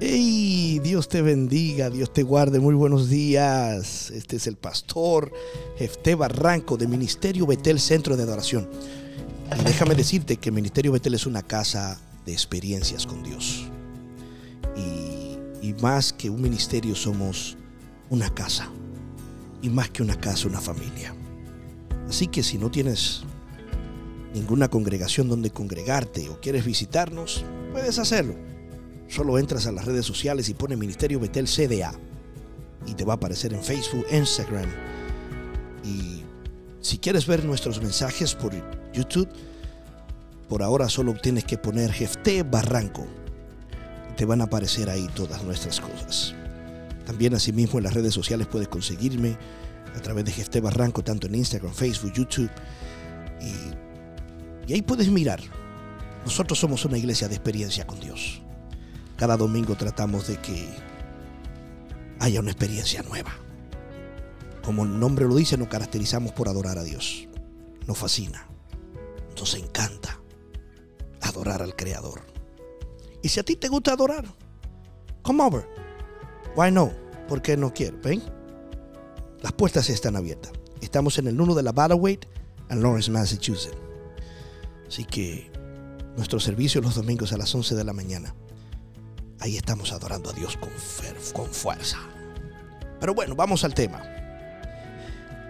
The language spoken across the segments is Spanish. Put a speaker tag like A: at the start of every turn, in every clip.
A: Hey, Dios te bendiga, Dios te guarde. Muy buenos días. Este es el pastor Jefté Barranco de Ministerio Betel Centro de Adoración. Y déjame decirte que Ministerio Betel es una casa de experiencias con Dios. Y, y más que un ministerio somos una casa. Y más que una casa, una familia. Así que si no tienes ninguna congregación donde congregarte o quieres visitarnos, puedes hacerlo. Solo entras a las redes sociales y pones Ministerio Betel CDA. Y te va a aparecer en Facebook, Instagram. Y si quieres ver nuestros mensajes por YouTube, por ahora solo tienes que poner Jefté Barranco. Te van a aparecer ahí todas nuestras cosas. También asimismo en las redes sociales puedes conseguirme a través de Jefté Barranco, tanto en Instagram, Facebook, YouTube. Y, y ahí puedes mirar. Nosotros somos una iglesia de experiencia con Dios. Cada domingo tratamos de que haya una experiencia nueva. Como el nombre lo dice, nos caracterizamos por adorar a Dios. Nos fascina. Nos encanta adorar al Creador. Y si a ti te gusta adorar, come over. Why no? ¿Por qué no quiero? ¿Ven? Las puertas están abiertas. Estamos en el 1 de la Battleweight en Lawrence, Massachusetts. Así que nuestro servicio los domingos a las 11 de la mañana. Ahí estamos adorando a Dios con, fuerza. Pero bueno, vamos al tema.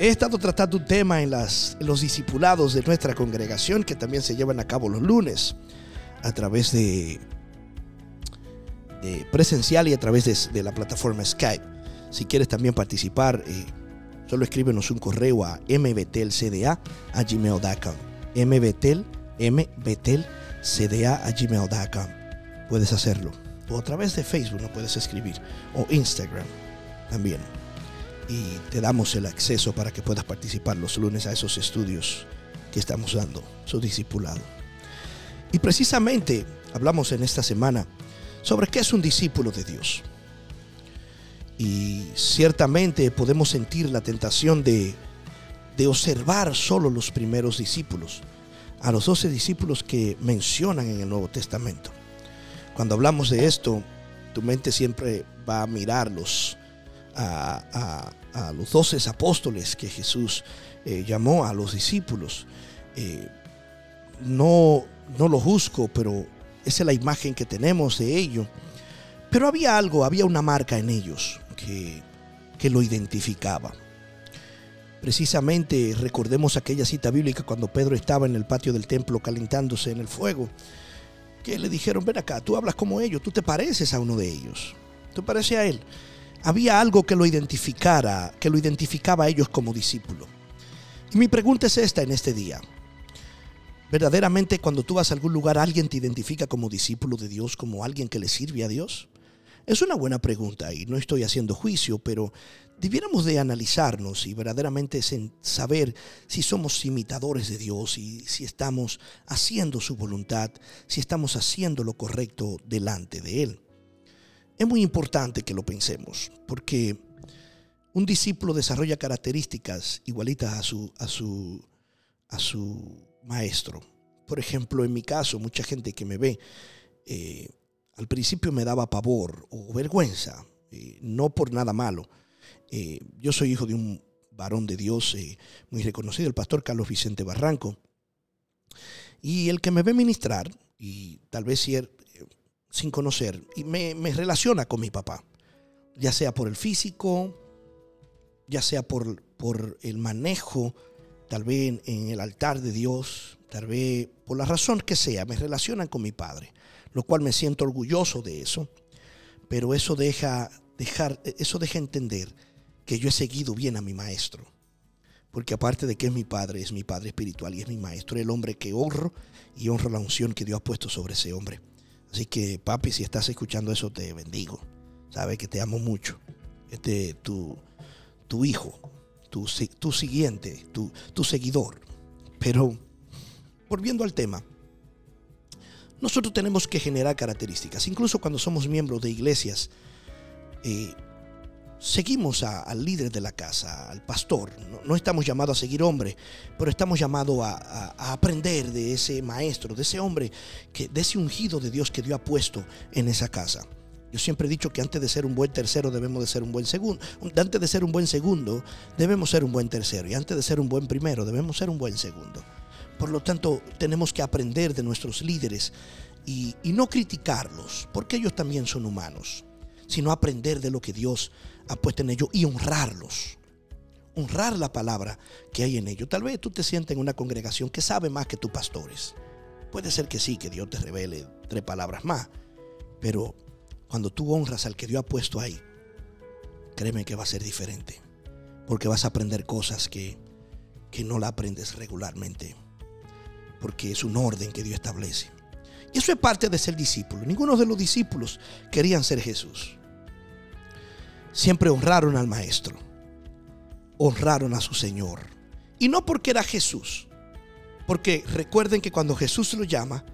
A: He estado tratando un tema en los discipulados de nuestra congregación que también se llevan a cabo los lunes a través de, presencial y a través de, la plataforma Skype. Si quieres también participar, eh, solo escríbenos un correo a mbtelcda a gmail.com. mbtel, mbtelcda a gmail.com. Puedes hacerlo. O a través de Facebook no puedes escribir. O Instagram también y te damos el acceso para que puedas participar los lunes a esos estudios que estamos dando, su discipulado. Y precisamente hablamos en esta semana sobre qué es un discípulo de Dios. Y ciertamente podemos sentir la tentación de, de observar solo los primeros discípulos, a los doce discípulos que mencionan en el Nuevo Testamento. Cuando hablamos de esto, tu mente siempre va a mirarlos a, a, los doce apóstoles que Jesús eh, llamó a los discípulos. Eh, no, no lo juzgo, pero esa es la imagen que tenemos de ellos. Pero había algo, había una marca en ellos que, que lo identificaba. Precisamente recordemos aquella cita bíblica cuando Pedro estaba en el patio del templo calentándose en el fuego, que le dijeron, ven acá, tú hablas como ellos, tú te pareces a uno de ellos, tú pareces a él había algo que lo identificara, que lo identificaba a ellos como discípulo. Y mi pregunta es esta en este día. ¿Verdaderamente cuando tú vas a algún lugar alguien te identifica como discípulo de Dios, como alguien que le sirve a Dios? Es una buena pregunta y no estoy haciendo juicio, pero debiéramos de analizarnos y verdaderamente saber si somos imitadores de Dios y si estamos haciendo su voluntad, si estamos haciendo lo correcto delante de Él. Es muy importante que lo pensemos, porque un discípulo desarrolla características igualitas a su, a su, a su maestro. Por ejemplo, en mi caso, mucha gente que me ve, eh, al principio me daba pavor o vergüenza, eh, no por nada malo. Eh, yo soy hijo de un varón de Dios muy reconocido, el pastor Carlos Vicente Barranco. Y el que me ve ministrar, y tal vez si sin conocer y me, relaciona con mi papá, ya sea por el físico, ya sea por el manejo, tal vez en, el altar de Dios, tal vez por la razón que sea, me relacionan con mi padre, lo cual me siento orgulloso de eso, pero eso deja, dejar, eso deja entender que yo he seguido bien a mi maestro. Porque aparte de que es mi padre, es mi padre espiritual y es mi maestro, el hombre que honro y honro la unción que Dios ha puesto sobre ese hombre. Así que, papi, si estás escuchando eso, te bendigo. Sabes que te amo mucho. Este, tu, tu hijo, tu, siguiente, tu, seguidor. Pero, volviendo al tema, nosotros tenemos que generar características. Incluso cuando somos miembros de iglesias, eh, seguimos al líder de la casa, al pastor. No, estamos llamados a seguir hombre, pero estamos llamados a, aprender de ese maestro, de ese hombre, que, de ese ungido de Dios que Dios ha puesto en esa casa. Yo siempre he dicho que antes de ser un buen tercero debemos de ser un buen segundo. Antes de ser un buen segundo debemos ser un buen tercero. Y antes de ser un buen primero debemos ser un buen segundo. Por lo tanto, tenemos que aprender de nuestros líderes y, no criticarlos, porque ellos también son humanos, sino aprender de lo que Dios ha puesto en ellos y honrarlos. Honrar la palabra que hay en ellos. Tal vez tú te sientes en una congregación que sabe más que tus pastores. Puede ser que sí, que Dios te revele tres palabras más. Pero cuando tú honras al que Dios ha puesto ahí, créeme que va a ser diferente. Porque vas a aprender cosas que, que no la aprendes regularmente. Porque es un orden que Dios establece. Y eso es parte de ser discípulo. Ninguno de los discípulos querían ser Jesús siempre honraron al Maestro, honraron a su Señor. Y no porque era Jesús, porque recuerden que cuando Jesús lo llama,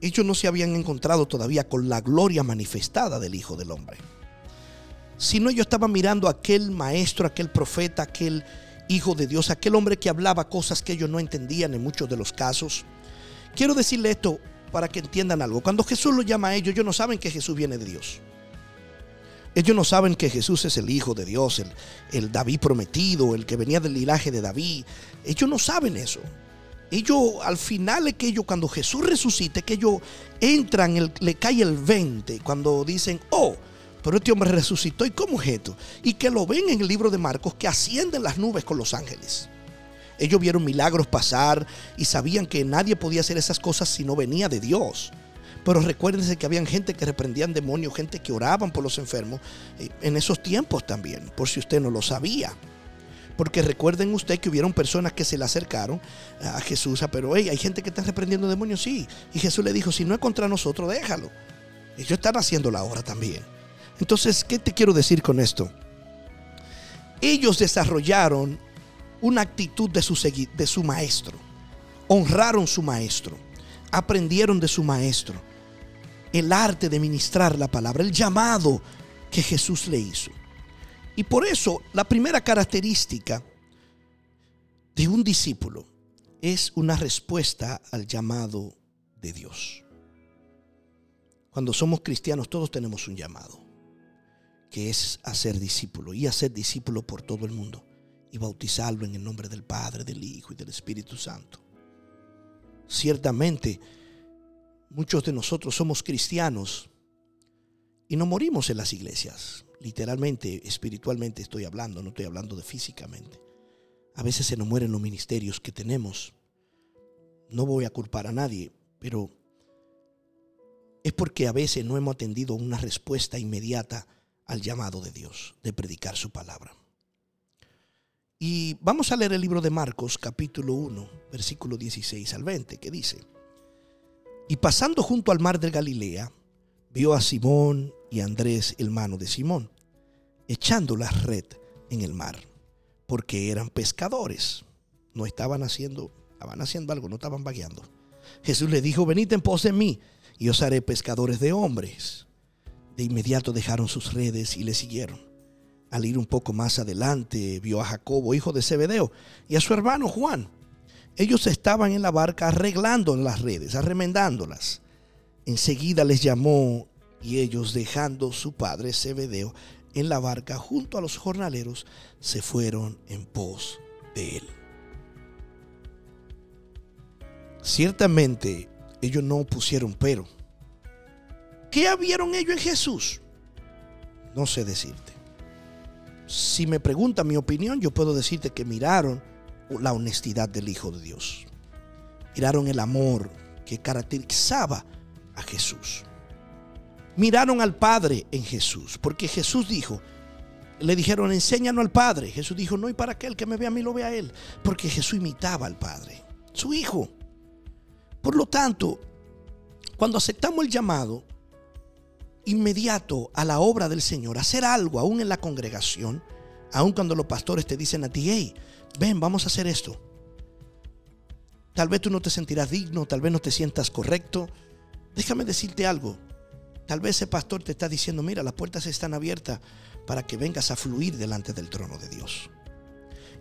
A: ellos no se habían encontrado todavía con la gloria manifestada del Hijo del Hombre. Sino ellos estaban mirando a aquel maestro, aquel profeta, aquel Hijo de Dios, aquel hombre que hablaba cosas que ellos no entendían en muchos de los casos. Quiero decirle esto para que entiendan algo. Cuando Jesús lo llama a ellos, ellos no saben que Jesús viene de Dios. Ellos no saben que Jesús es el Hijo de Dios, el, David prometido, el que venía del linaje de David. Ellos no saben eso. Ellos, al final es que ellos, cuando Jesús resucite, que ellos entran, le cae el 20, cuando dicen, oh, pero este hombre resucitó, ¿y cómo es esto? Y que lo ven en el libro de Marcos, que ascienden las nubes con los ángeles. Ellos vieron milagros pasar y sabían que nadie podía hacer esas cosas si no venía de Dios. Pero recuérdense que habían gente que reprendían demonios, gente que oraban por los enfermos eh, en esos tiempos también, por si usted no lo sabía. Porque recuerden usted que hubieron personas que se le acercaron a Jesús, ah, pero hey, hay gente que está reprendiendo demonios, sí. Y Jesús le dijo, si no es contra nosotros, déjalo. Ellos están haciendo la obra también. Entonces, ¿qué te quiero decir con esto? Ellos desarrollaron una actitud de su, de su maestro. Honraron su maestro. Aprendieron de su maestro el arte de ministrar la palabra, el llamado que Jesús le hizo. Y por eso la primera característica de un discípulo es una respuesta al llamado de Dios. Cuando somos cristianos todos tenemos un llamado, que es hacer discípulo y hacer discípulo por todo el mundo y bautizarlo en el nombre del Padre, del Hijo y del Espíritu Santo. Ciertamente, Muchos de nosotros somos cristianos y no morimos en las iglesias. Literalmente, espiritualmente estoy hablando, no estoy hablando de físicamente. A veces se nos mueren los ministerios que tenemos. No voy a culpar a nadie, pero es porque a veces no hemos atendido una respuesta inmediata al llamado de Dios de predicar su palabra. Y vamos a leer el libro de Marcos capítulo 1, versículo 16 al 20, que dice, y pasando junto al mar de Galilea, vio a Simón y Andrés, hermano de Simón, echando la red en el mar, porque eran pescadores. No estaban haciendo, estaban haciendo algo, no estaban vagueando. Jesús le dijo, venid en pos de mí, y os haré pescadores de hombres. De inmediato dejaron sus redes y le siguieron. Al ir un poco más adelante, vio a Jacobo, hijo de Zebedeo, y a su hermano Juan ellos estaban en la barca arreglando las redes, arremendándolas. Enseguida les llamó y ellos dejando su padre Zebedeo en la barca junto a los jornaleros, se fueron en pos de él. Ciertamente ellos no pusieron pero. ¿Qué vieron ellos en Jesús? No sé decirte. Si me preguntan mi opinión, yo puedo decirte que miraron la honestidad del Hijo de Dios. Miraron el amor que caracterizaba a Jesús. Miraron al Padre en Jesús, porque Jesús dijo, le dijeron, enséñanos al Padre. Jesús dijo, no, y para que el que me vea a mí lo vea a él, porque Jesús imitaba al Padre, su Hijo. Por lo tanto, cuando aceptamos el llamado inmediato a la obra del Señor, hacer algo aún en la congregación, aun cuando los pastores te dicen a ti, hey, ven, vamos a hacer esto. Tal vez tú no te sentirás digno, tal vez no te sientas correcto. Déjame decirte algo. Tal vez ese pastor te está diciendo, mira, las puertas están abiertas para que vengas a fluir delante del trono de Dios.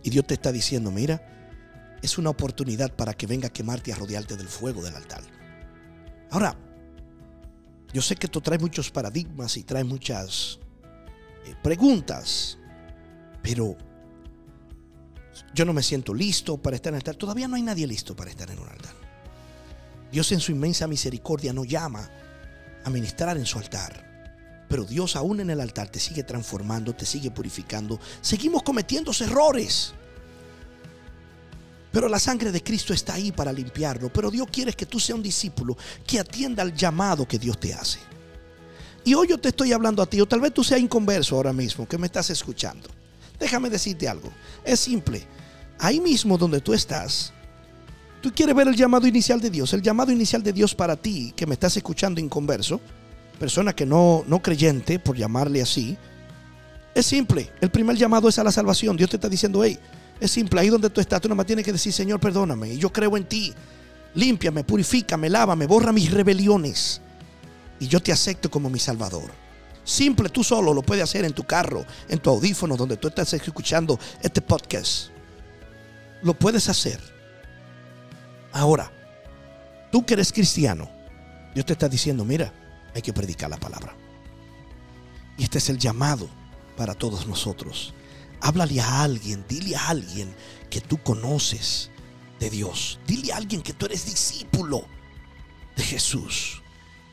A: Y Dios te está diciendo, mira, es una oportunidad para que venga a quemarte y a rodearte del fuego del altar. Ahora, yo sé que esto trae muchos paradigmas y trae muchas eh, preguntas, pero yo no me siento listo para estar en el altar. Todavía no hay nadie listo para estar en un altar. Dios en su inmensa misericordia nos llama a ministrar en su altar. Pero Dios aún en el altar te sigue transformando, te sigue purificando. Seguimos cometiendo errores. Pero la sangre de Cristo está ahí para limpiarlo. Pero Dios quiere que tú seas un discípulo que atienda al llamado que Dios te hace. Y hoy yo te estoy hablando a ti, o tal vez tú seas inconverso ahora mismo, que me estás escuchando. Déjame decirte algo. Es simple. Ahí mismo donde tú estás, tú quieres ver el llamado inicial de Dios. El llamado inicial de Dios para ti, que me estás escuchando inconverso, persona que no, no creyente, por llamarle así, es simple. El primer llamado es a la salvación. Dios te está diciendo, hey, es simple. Ahí donde tú estás, tú nomás tienes que decir, Señor, perdóname. Y yo creo en ti. Límpiame, purifícame, lávame, borra mis rebeliones. Y yo te acepto como mi Salvador. Simple, tú solo lo puedes hacer en tu carro, en tu audífono, donde tú estás escuchando este podcast. Lo puedes hacer. Ahora, tú que eres cristiano, Dios te está diciendo, mira, hay que predicar la palabra. Y este es el llamado para todos nosotros. Háblale a alguien, dile a alguien que tú conoces de Dios. Dile a alguien que tú eres discípulo de Jesús,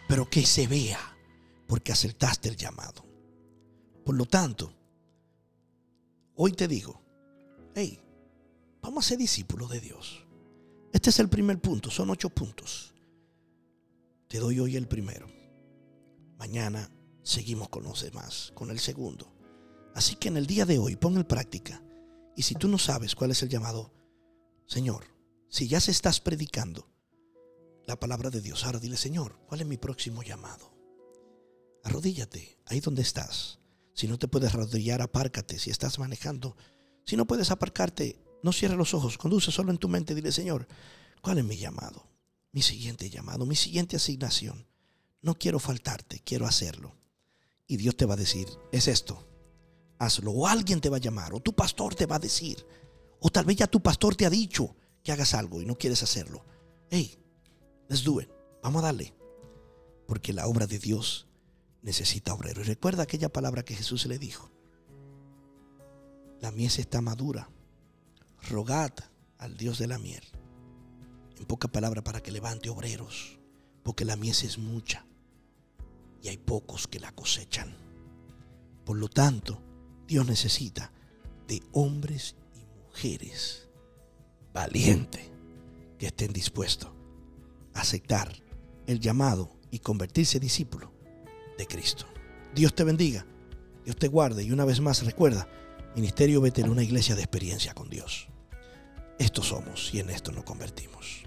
A: pero que se vea porque aceptaste el llamado. Por lo tanto, hoy te digo, hey, vamos a ser discípulos de Dios. Este es el primer punto, son ocho puntos. Te doy hoy el primero. Mañana seguimos con los demás, con el segundo. Así que en el día de hoy pon en práctica. Y si tú no sabes cuál es el llamado, Señor, si ya se estás predicando la palabra de Dios, ahora dile, Señor, ¿cuál es mi próximo llamado? Arrodíllate ahí donde estás. Si no te puedes arrodillar, apárcate. Si estás manejando, si no puedes aparcarte, no cierres los ojos. Conduce solo en tu mente. Dile, Señor, ¿cuál es mi llamado? Mi siguiente llamado, mi siguiente asignación no quiero faltarte, quiero hacerlo. Y Dios te va a decir, es esto, hazlo. O alguien te va a llamar, o tu pastor te va a decir, o tal vez ya tu pastor te ha dicho que hagas algo y no quieres hacerlo. Hey, let's do it. Vamos a darle. Porque la obra de Dios necesita obrero. Y recuerda aquella palabra que Jesús le dijo. La mies está madura. Rogad al Dios de la miel. En poca palabra para que levante obreros. Porque la mies es mucha y hay pocos que la cosechan. Por lo tanto, Dios necesita de hombres y mujeres valientes que estén dispuestos a aceptar el llamado y convertirse discípulo de Cristo. Dios te bendiga, Dios te guarde y una vez más recuerda, Ministerio Betel, una iglesia de experiencia con Dios. Estos somos y en esto nos convertimos.